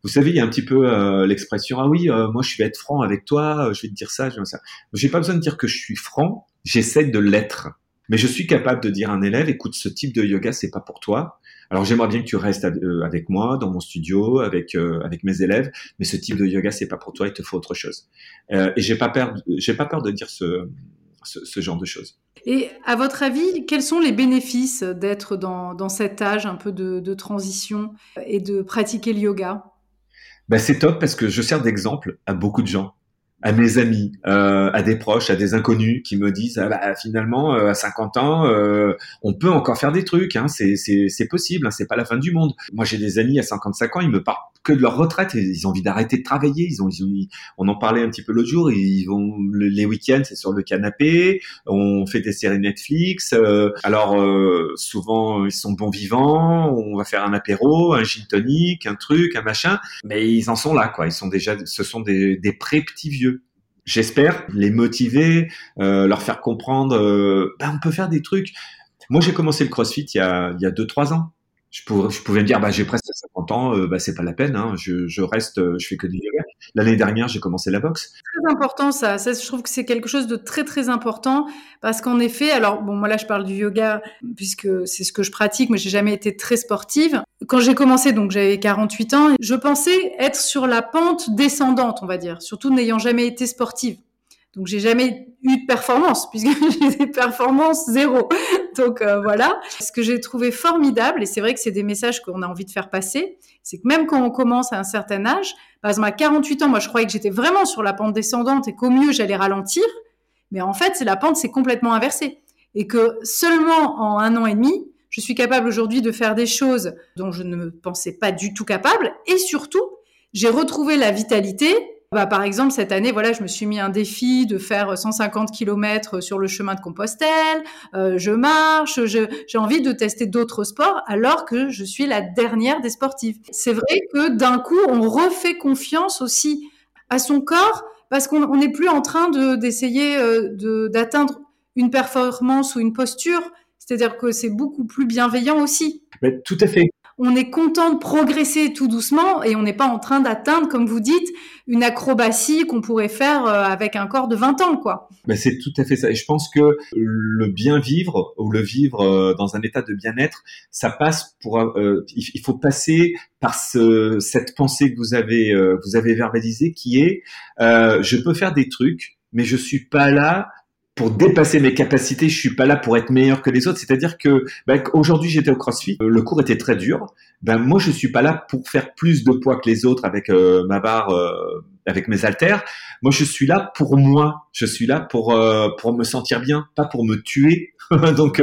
Vous savez, il y a un petit peu euh, l'expression ah oui, euh, moi je vais être franc avec toi, euh, je vais te dire ça, je vais ça. J'ai pas besoin de dire que je suis franc, j'essaie de l'être. Mais je suis capable de dire à un élève, écoute, ce type de yoga, c'est pas pour toi. Alors j'aimerais bien que tu restes avec moi dans mon studio, avec avec mes élèves, mais ce type de yoga, c'est pas pour toi, il te faut autre chose. et j'ai pas peur, j'ai pas peur de dire ce, ce, genre de choses. Et à votre avis, quels sont les bénéfices d'être dans, dans cet âge un peu de, de transition et de pratiquer le yoga? Ben, C'est top parce que je sers d'exemple à beaucoup de gens. À mes amis, euh, à des proches, à des inconnus qui me disent ah bah, finalement euh, à 50 ans euh, on peut encore faire des trucs, hein, c'est c'est possible, hein, c'est pas la fin du monde. Moi j'ai des amis à 55 ans, ils me parlent que de leur retraite, ils ont envie d'arrêter de travailler, ils ont, ils ont on en parlait un petit peu l'autre jour, ils vont les week-ends c'est sur le canapé, on fait des séries Netflix, euh, alors souvent ils sont bons vivants, on va faire un apéro, un gin tonic, un truc, un machin, mais ils en sont là quoi, ils sont déjà, ce sont des, des pré petits vieux. J'espère les motiver, euh, leur faire comprendre, euh, bah, on peut faire des trucs. Moi, j'ai commencé le CrossFit il y a, il y a deux, trois ans je, pouvais me dire, bah, j'ai presque 50 ans, euh, bah, c'est pas la peine, hein, je, je, reste, euh, je fais que yoga. L'année dernière, j'ai commencé la boxe. Très important ça. ça, je trouve que c'est quelque chose de très très important parce qu'en effet, alors bon, moi là, je parle du yoga puisque c'est ce que je pratique, mais j'ai jamais été très sportive. Quand j'ai commencé, donc j'avais 48 ans, je pensais être sur la pente descendante, on va dire, surtout n'ayant jamais été sportive. Donc j'ai jamais eu de performance puisque (laughs) j'ai des performances zéro. Donc euh, voilà. Ce que j'ai trouvé formidable et c'est vrai que c'est des messages qu'on a envie de faire passer, c'est que même quand on commence à un certain âge, par exemple à 48 ans, moi je croyais que j'étais vraiment sur la pente descendante et qu'au mieux j'allais ralentir, mais en fait la pente c'est complètement inversée et que seulement en un an et demi, je suis capable aujourd'hui de faire des choses dont je ne me pensais pas du tout capable et surtout j'ai retrouvé la vitalité bah, par exemple, cette année, voilà, je me suis mis un défi de faire 150 km sur le chemin de Compostelle. Euh, je marche, j'ai envie de tester d'autres sports alors que je suis la dernière des sportives. C'est vrai que d'un coup, on refait confiance aussi à son corps parce qu'on n'est plus en train d'essayer euh, d'atteindre une performance ou une posture. C'est-à-dire que c'est beaucoup plus bienveillant aussi. Tout à fait on est content de progresser tout doucement et on n'est pas en train d'atteindre, comme vous dites, une acrobatie qu'on pourrait faire euh, avec un corps de 20 ans, quoi. Mais c'est tout à fait ça. Et je pense que le bien vivre ou le vivre euh, dans un état de bien-être, ça passe pour, euh, il faut passer par ce, cette pensée que vous avez, vous avez verbalisée, qui est, je peux faire des trucs, mais je suis pas là pour dépasser mes capacités, je suis pas là pour être meilleur que les autres. C'est-à-dire que ben, aujourd'hui j'étais au CrossFit, euh, le cours était très dur. Ben moi je suis pas là pour faire plus de poids que les autres avec euh, ma barre, euh, avec mes haltères. Moi je suis là pour moi. Je suis là pour pour me sentir bien, pas pour me tuer. (laughs) donc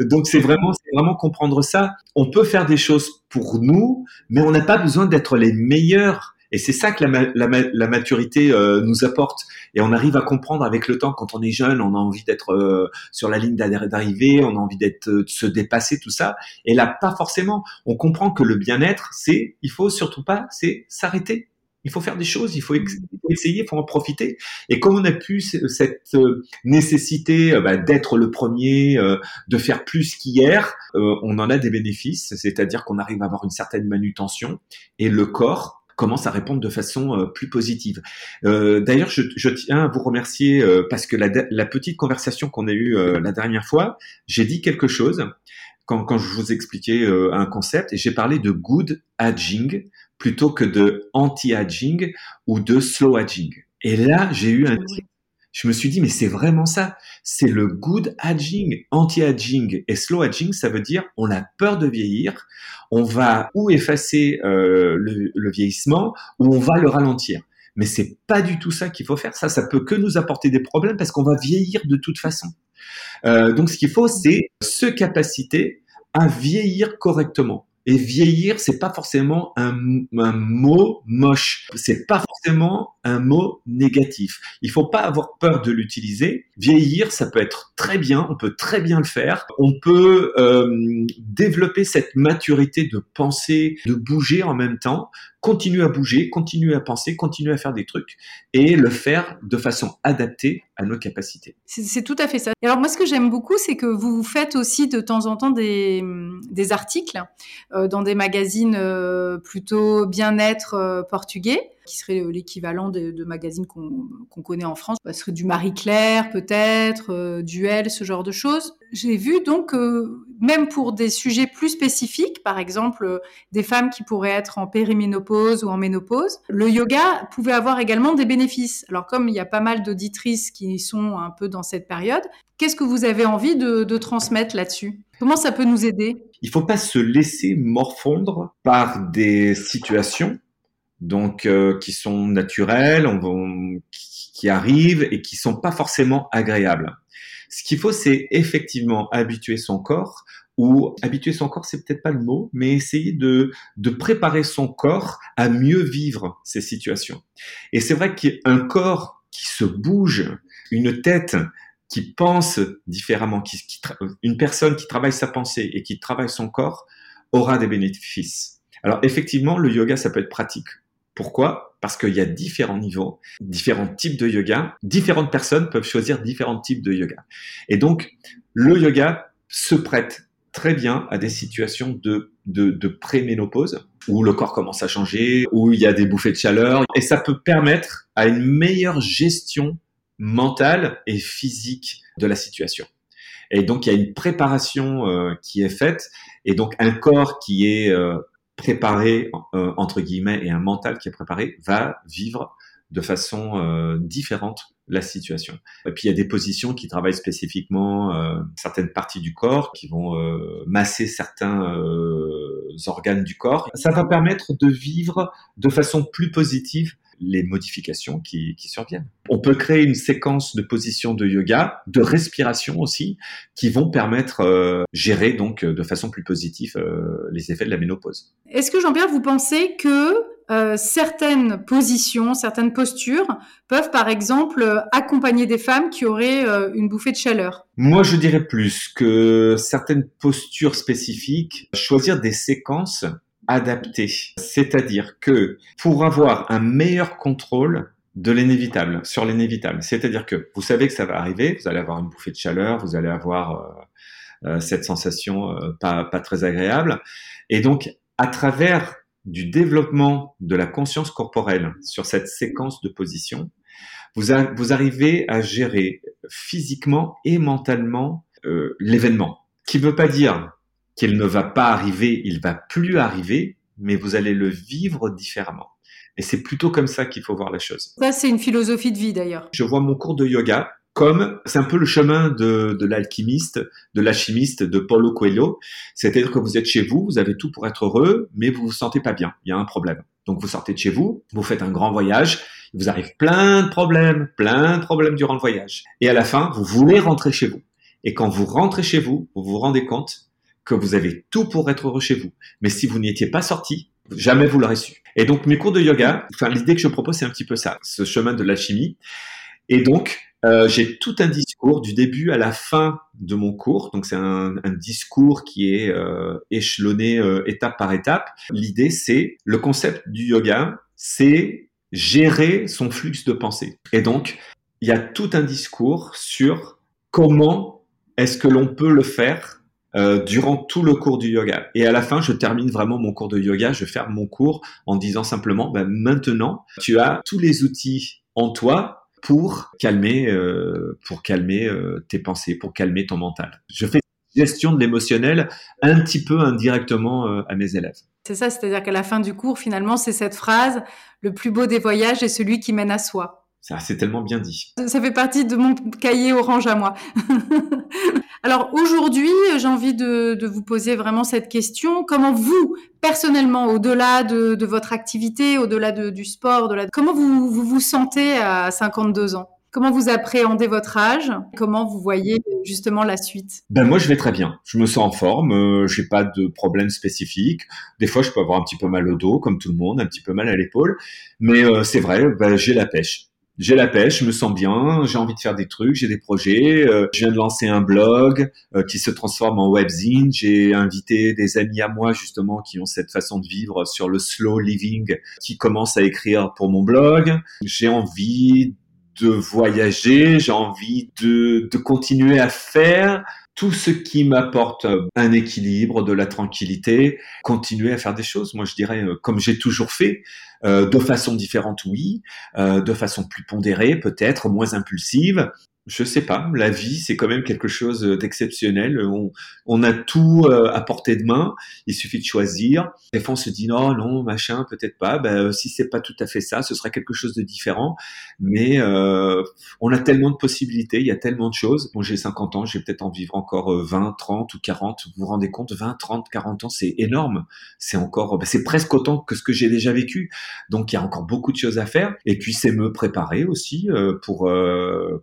donc c'est vraiment c'est vraiment comprendre ça. On peut faire des choses pour nous, mais on n'a pas besoin d'être les meilleurs et c'est ça que la, la, la maturité euh, nous apporte. Et on arrive à comprendre avec le temps, quand on est jeune, on a envie d'être euh, sur la ligne d'arrivée, on a envie d'être, euh, de se dépasser, tout ça. Et là, pas forcément. On comprend que le bien-être, c'est, il faut surtout pas, c'est s'arrêter. Il faut faire des choses, il faut, essayer, il faut en profiter. Et comme on a pu cette nécessité bah, d'être le premier, de faire plus qu'hier, on en a des bénéfices, c'est-à-dire qu'on arrive à avoir une certaine manutention et le corps commence à répondre de façon euh, plus positive. Euh, D'ailleurs, je, tiens à vous remercier euh, parce que la, petite conversation qu'on a eue la dernière fois, j'ai dit quelque chose quand, quand je vous expliquais un concept et j'ai parlé de good aging plutôt que de anti-aging ou de slow aging. Et là, j'ai eu un je me suis dit, mais c'est vraiment ça. C'est le good aging, anti-aging et slow aging. Ça veut dire, on a peur de vieillir. On va ou effacer euh, le, vieillissement ou on va le ralentir. Mais c'est pas du tout ça qu'il faut faire. Ça, ça peut que nous apporter des problèmes parce qu'on va vieillir de toute façon. Euh, donc, ce qu'il faut, c'est se capaciter à vieillir correctement. Et vieillir, c'est pas forcément un, mot moche. C'est pas forcément un mot négatif. Il faut pas avoir peur de l'utiliser. Vieillir, ça peut être très bien. On peut très bien le faire. On peut euh, développer cette maturité de penser, de bouger en même temps continuer à bouger, continuer à penser, continuer à faire des trucs et le faire de façon adaptée à nos capacités. C'est tout à fait ça. Et alors moi, ce que j'aime beaucoup, c'est que vous faites aussi de temps en temps des, articles dans des magazines euh, plutôt bien-être euh, portugais qui serait l'équivalent de, magazines qu'on connaît en France. Ce serait du Marie-Claire peut-être, euh, Duel, ce genre de choses. J'ai vu donc, euh, même pour des sujets plus spécifiques, par exemple euh, des femmes qui pourraient être en périménopause ou en ménopause, le yoga pouvait avoir également des bénéfices. Alors comme il y a pas mal d'auditrices qui sont un peu dans cette période, qu'est-ce que vous avez envie de transmettre là-dessus? Comment ça peut nous aider? Il faut pas se laisser morfondre par des situations donc euh, qui sont naturels, on, qui, arrivent et qui sont pas forcément agréables. Ce qu'il faut, c'est effectivement habituer son corps ou habituer son corps, c'est peut-être pas le mot, mais essayer de préparer son corps à mieux vivre ces situations. Et c'est vrai qu'un corps qui se bouge, une tête qui pense différemment, une personne qui travaille sa pensée et qui travaille son corps aura des bénéfices. Alors effectivement, le yoga, ça peut être pratique pourquoi? Parce qu'il y a différents niveaux, différents types de yoga. Différentes personnes peuvent choisir différents types de yoga. Et donc, le yoga se prête très bien à des situations de, de, de préménopause où le corps commence à changer, où il y a des bouffées de chaleur. Et ça peut permettre à une meilleure gestion mentale et physique de la situation. Et donc, il y a une préparation euh, qui est faite et donc un corps qui est euh, préparé euh, entre guillemets et un mental qui est préparé va vivre de façon euh, différente la situation. Et puis il y a des positions qui travaillent spécifiquement euh, certaines parties du corps, qui vont masser certains organes du corps. Ça va permettre de vivre de façon plus positive les modifications qui, qui, surviennent. On peut créer une séquence de positions de yoga, de respiration aussi, qui vont permettre euh, gérer donc de façon plus positive euh, les effets de la ménopause. Est-ce que Jean-Pierre, vous pensez que euh, certaines positions, certaines postures peuvent par exemple accompagner des femmes qui auraient euh, une bouffée de chaleur? Moi, je dirais plus que certaines postures spécifiques, choisir des séquences C'est-à-dire que pour avoir un meilleur contrôle de l'inévitable, sur l'inévitable, c'est-à-dire que vous savez que ça va arriver, vous allez avoir une bouffée de chaleur, vous allez avoir euh, euh, cette sensation euh, pas, très agréable. Et donc, à travers du développement de la conscience corporelle sur cette séquence de position, vous, vous arrivez à gérer physiquement et mentalement l'événement. Qui ne veut pas dire qu'il ne va pas arriver, il va plus arriver, mais vous allez le vivre différemment. Et c'est plutôt comme ça qu'il faut voir la chose. Ça, c'est une philosophie de vie d'ailleurs. Je vois mon cours de yoga comme c'est un peu le chemin de, de l'alchimiste, de l'alchimiste de Paulo Coelho. C'est-à-dire que vous êtes chez vous, vous avez tout pour être heureux, mais vous vous sentez pas bien. Il y a un problème. Donc vous sortez de chez vous, vous faites un grand voyage, il vous arrive plein de problèmes, plein de problèmes durant le voyage. Et à la fin, vous voulez rentrer chez vous. Et quand vous rentrez chez vous, vous vous rendez compte que vous avez tout pour être heureux chez vous. Mais si vous n'y étiez pas sorti, jamais vous l'aurez su. Et donc mes cours de yoga, enfin l'idée que je propose, c'est un petit peu ça, ce chemin de l'alchimie. Et donc euh, j'ai tout un discours du début à la fin de mon cours. Donc c'est un, discours qui est euh, échelonné euh, étape par étape. L'idée c'est le concept du yoga, c'est gérer son flux de pensée. Et donc il y a tout un discours sur comment est-ce que l'on peut le faire euh, durant tout le cours du yoga. Et à la fin, je termine vraiment mon cours de yoga, je ferme mon cours en disant simplement, ben, maintenant, tu as tous les outils en toi pour calmer, euh, pour calmer euh, tes pensées, pour calmer ton mental. Je fais gestion de l'émotionnel un petit peu indirectement euh, à mes élèves. C'est ça, c'est-à-dire qu'à la fin du cours, finalement, c'est cette phrase, le plus beau des voyages est celui qui mène à soi. Ça, c'est tellement bien dit. Ça fait partie de mon cahier orange à moi. (laughs) Alors aujourd'hui, j'ai envie de, de, vous poser vraiment cette question. Comment vous, personnellement, au-delà de, de, votre activité, au-delà du sport, de la... comment vous, vous, vous sentez à 52 ans? Comment vous appréhendez votre âge? Comment vous voyez justement la suite? Ben moi je vais très bien. Je me sens en forme. Euh, j'ai pas de problème spécifique. Des fois je peux avoir un petit peu mal au dos comme tout le monde, un petit peu mal à l'épaule, mais euh, c'est vrai. Ben, j'ai la pêche j'ai la pêche, je me sens bien, j'ai envie de faire des trucs, j'ai des projets. Euh, je viens de lancer un blog euh, qui se transforme en webzine. J'ai invité des amis à moi justement qui ont cette façon de vivre sur le slow living, qui commencent à écrire pour mon blog. J'ai envie de voyager, j'ai envie de, de continuer à faire tout ce qui m'apporte un équilibre, de la tranquillité, continuer à faire des choses. Moi, je dirais, euh, comme j'ai toujours fait, euh, de façon différente, oui, euh, de façon plus pondérée, peut-être, moins impulsive, je sais pas, la vie c'est quand même quelque chose d'exceptionnel. On, on, a tout euh, à portée de main, il suffit de choisir. Des fois on se dit non, non, machin, peut-être pas. Ben, si c'est pas tout à fait ça, ce sera quelque chose de différent. Mais euh, on a tellement de possibilités, il y a tellement de choses. Bon, j'ai 50 ans, j'ai peut-être en vivre encore 20, euh, 30 ou 40. Vous vous rendez compte, 20, 30, 40 ans, c'est énorme. C'est encore, ben, c'est presque autant que ce que j'ai déjà vécu. Donc il y a encore beaucoup de choses à faire. Et puis c'est me préparer aussi euh, pour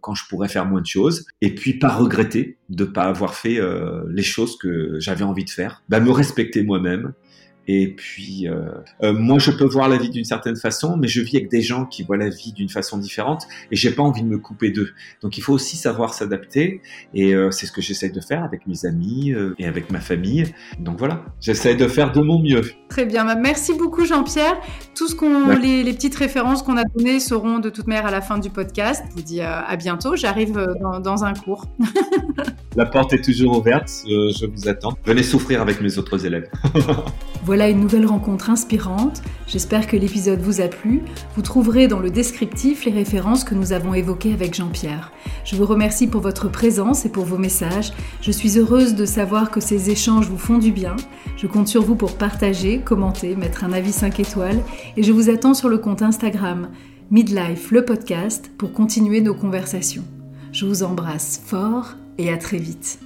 quand je pourrais faire moins de choses, et puis pas regretter de pas avoir fait euh, les choses que j'avais envie de faire, bah, me respecter moi-même et puis, euh, euh, moi, je peux voir la vie d'une certaine façon, mais je vis avec des gens qui voient la vie d'une façon différente, et j'ai pas envie de me couper d'eux. Donc, il faut aussi savoir s'adapter, et euh, c'est ce que j'essaie de faire avec mes amis et avec ma famille. Donc voilà, j'essaie de faire de mon mieux. Très bien, bah, merci beaucoup Jean-Pierre. Tout ce qu'on, les, les, petites références qu'on a données seront de toute manière à la fin du podcast. Je vous dis à bientôt. J'arrive dans, dans, un cours. (laughs) la porte est toujours ouverte. je vous attends. Venez souffrir avec mes autres élèves. (laughs) (laughs) Voilà une nouvelle rencontre inspirante. J'espère que l'épisode vous a plu. Vous trouverez dans le descriptif les références que nous avons évoquées avec Jean-Pierre. Je vous remercie pour votre présence et pour vos messages. Je suis heureuse de savoir que ces échanges vous font du bien. Je compte sur vous pour partager, commenter, mettre un avis 5 étoiles et je vous attends sur le compte Instagram Midlife le podcast pour continuer nos conversations. Je vous embrasse fort et à très vite.